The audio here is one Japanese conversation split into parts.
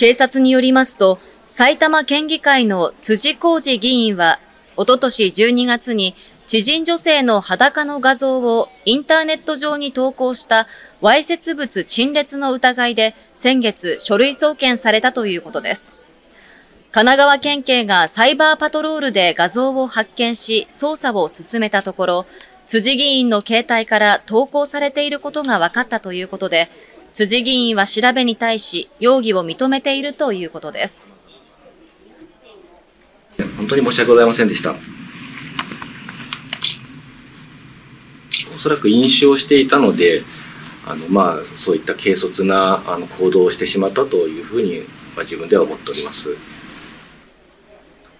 警察によりますと、埼玉県議会の辻浩二議員は、おととし12月に知人女性の裸の画像をインターネット上に投稿したわいせつ物陳列の疑いで先月書類送検されたということです。神奈川県警がサイバーパトロールで画像を発見し捜査を進めたところ、辻議員の携帯から投稿されていることが分かったということで、辻議員は調べに対し容疑を認めているということです。本当に申し訳ございませんでした。おそらく飲酒をしていたので、あのまあ、そういった軽率なあの行動をしてしまったというふうに、まあ、自分では思っております。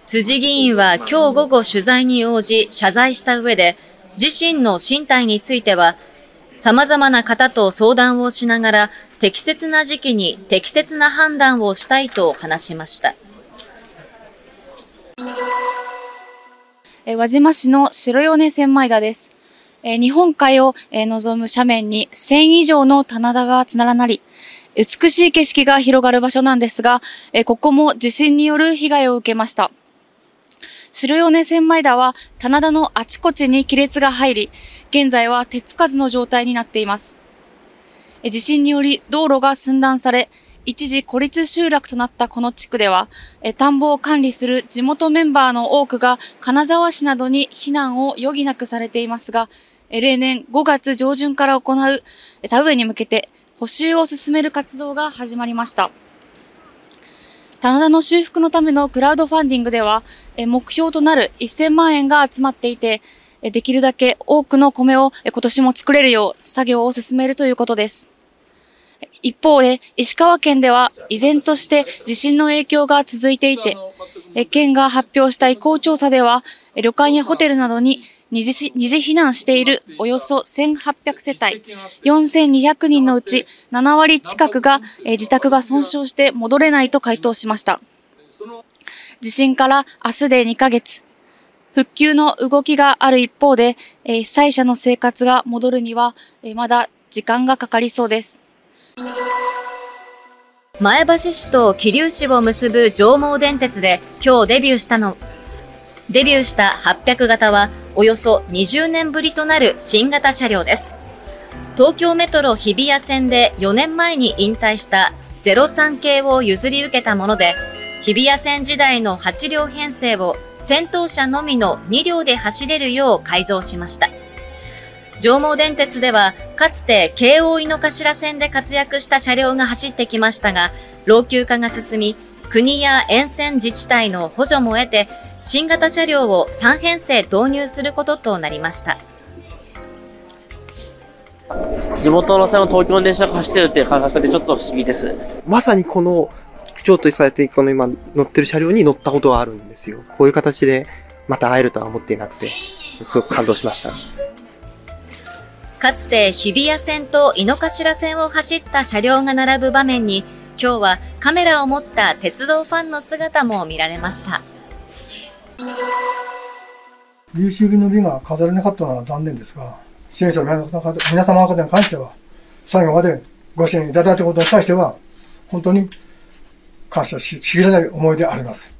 辻議員は今日午後取材に応じ謝罪した上で、自身の身体については、様々な方と相談をしながら、適切な時期に適切な判断をしたいと話しました。輪島市の白米千枚田です。日本海を望む斜面に1000以上の棚田が連なり、美しい景色が広がる場所なんですが、ここも地震による被害を受けました。白米千枚田は棚田のあちこちに亀裂が入り、現在は手つかずの状態になっています。地震により道路が寸断され、一時孤立集落となったこの地区では、田んぼを管理する地元メンバーの多くが金沢市などに避難を余儀なくされていますが、例年5月上旬から行う田植えに向けて補修を進める活動が始まりました。棚田の修復のためのクラウドファンディングでは、目標となる1000万円が集まっていて、できるだけ多くの米を今年も作れるよう作業を進めるということです。一方で、石川県では依然として地震の影響が続いていて、県が発表した意向調査では、旅館やホテルなどに二次二次避難しているおよそ1800世帯4200人のうち7割近くが、自宅が損傷して戻れないと回答しました。地震から明日で2ヶ月。復旧の動きがある一方で、被災者の生活が戻るには、まだ時間がかかりそうです。前橋市と桐生市を結ぶ上毛電鉄で今日デビューしたの、デビューした800型はおよそ20年ぶりとなる新型車両です。東京メトロ日比谷線で4年前に引退した03系を譲り受けたもので、日比谷線時代の8両編成を先頭車のみの2両で走れるよう改造しました。上毛電鉄では、かつて京王井の頭線で活躍した車両が走ってきましたが、老朽化が進み、国や沿線自治体の補助も得て、新型車両を3編成導入することとなりました。地元の線の東京の電車が走ってるっていう感覚でちょっと不思議です。まさにこの、京都にされてこの今乗ってる車両に乗ったことはあるんですよ。こういう形でまた会えるとは思っていなくて、すごく感動しました。かつて日比谷線と井の頭線を走った車両が並ぶ場面に、今日はカメラを持った鉄道ファンの姿も見られました。有終日の美が飾れなかったのは残念ですが、支援者の皆様方に関しては、最後までご支援いただいたことに対しては、本当に感謝しきれない思いであります。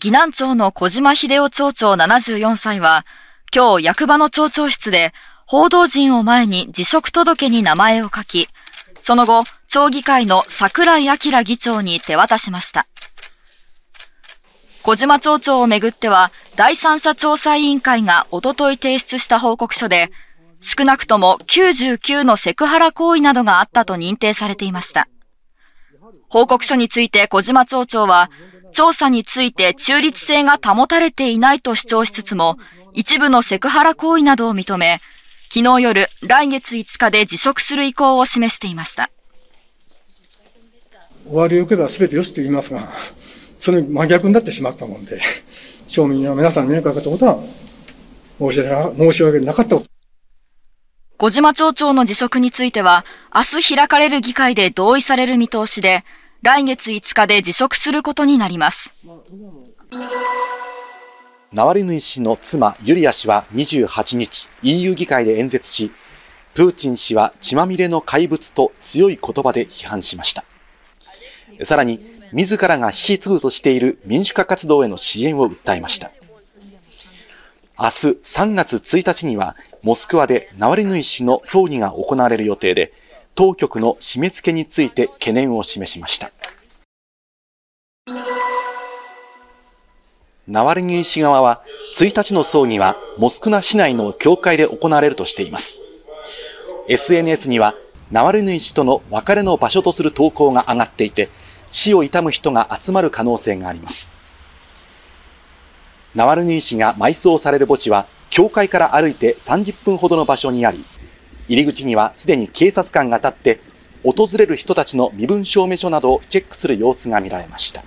岐南町の小島秀夫町長74歳は、今日役場の町長室で報道陣を前に辞職届に名前を書き、その後、町議会の桜井明議長に手渡しました。小島町長をめぐっては、第三者調査委員会がおととい提出した報告書で、少なくとも99のセクハラ行為などがあったと認定されていました。報告書について小島町長は、調査について中立性が保たれていないと主張しつつも、一部のセクハラ行為などを認め、昨日夜、来月5日で辞職する意向を示していました。終わりを受けば全てよしと言いますが、その真逆になってしまったもんで、町民の皆さんに迷惑かけたことは申し訳申し訳なかった。小島町長の辞職については、明日開かれる議会で同意される見通しで、来月5日で辞職することになります。ナワリヌイ氏の妻ユリア氏は28日 EU 議会で演説し、プーチン氏は血まみれの怪物と強い言葉で批判しました。さらに自らが引き継ぐとしている民主化活動への支援を訴えました。明日3月1日にはモスクワでナワリヌイ氏の葬儀が行われる予定で、当局の締め付けについて懸念を示しました。ナワリヌイ氏側は1日の葬儀はモスクナ市内の教会で行われるとしています。SNS にはナワリヌイ氏との別れの場所とする投稿が上がっていて、死を悼む人が集まる可能性があります。ナワルヌイ氏が埋葬される墓地は、教会から歩いて30分ほどの場所にあり、入り口にはすでに警察官が立って、訪れる人たちの身分証明書などをチェックする様子が見られました。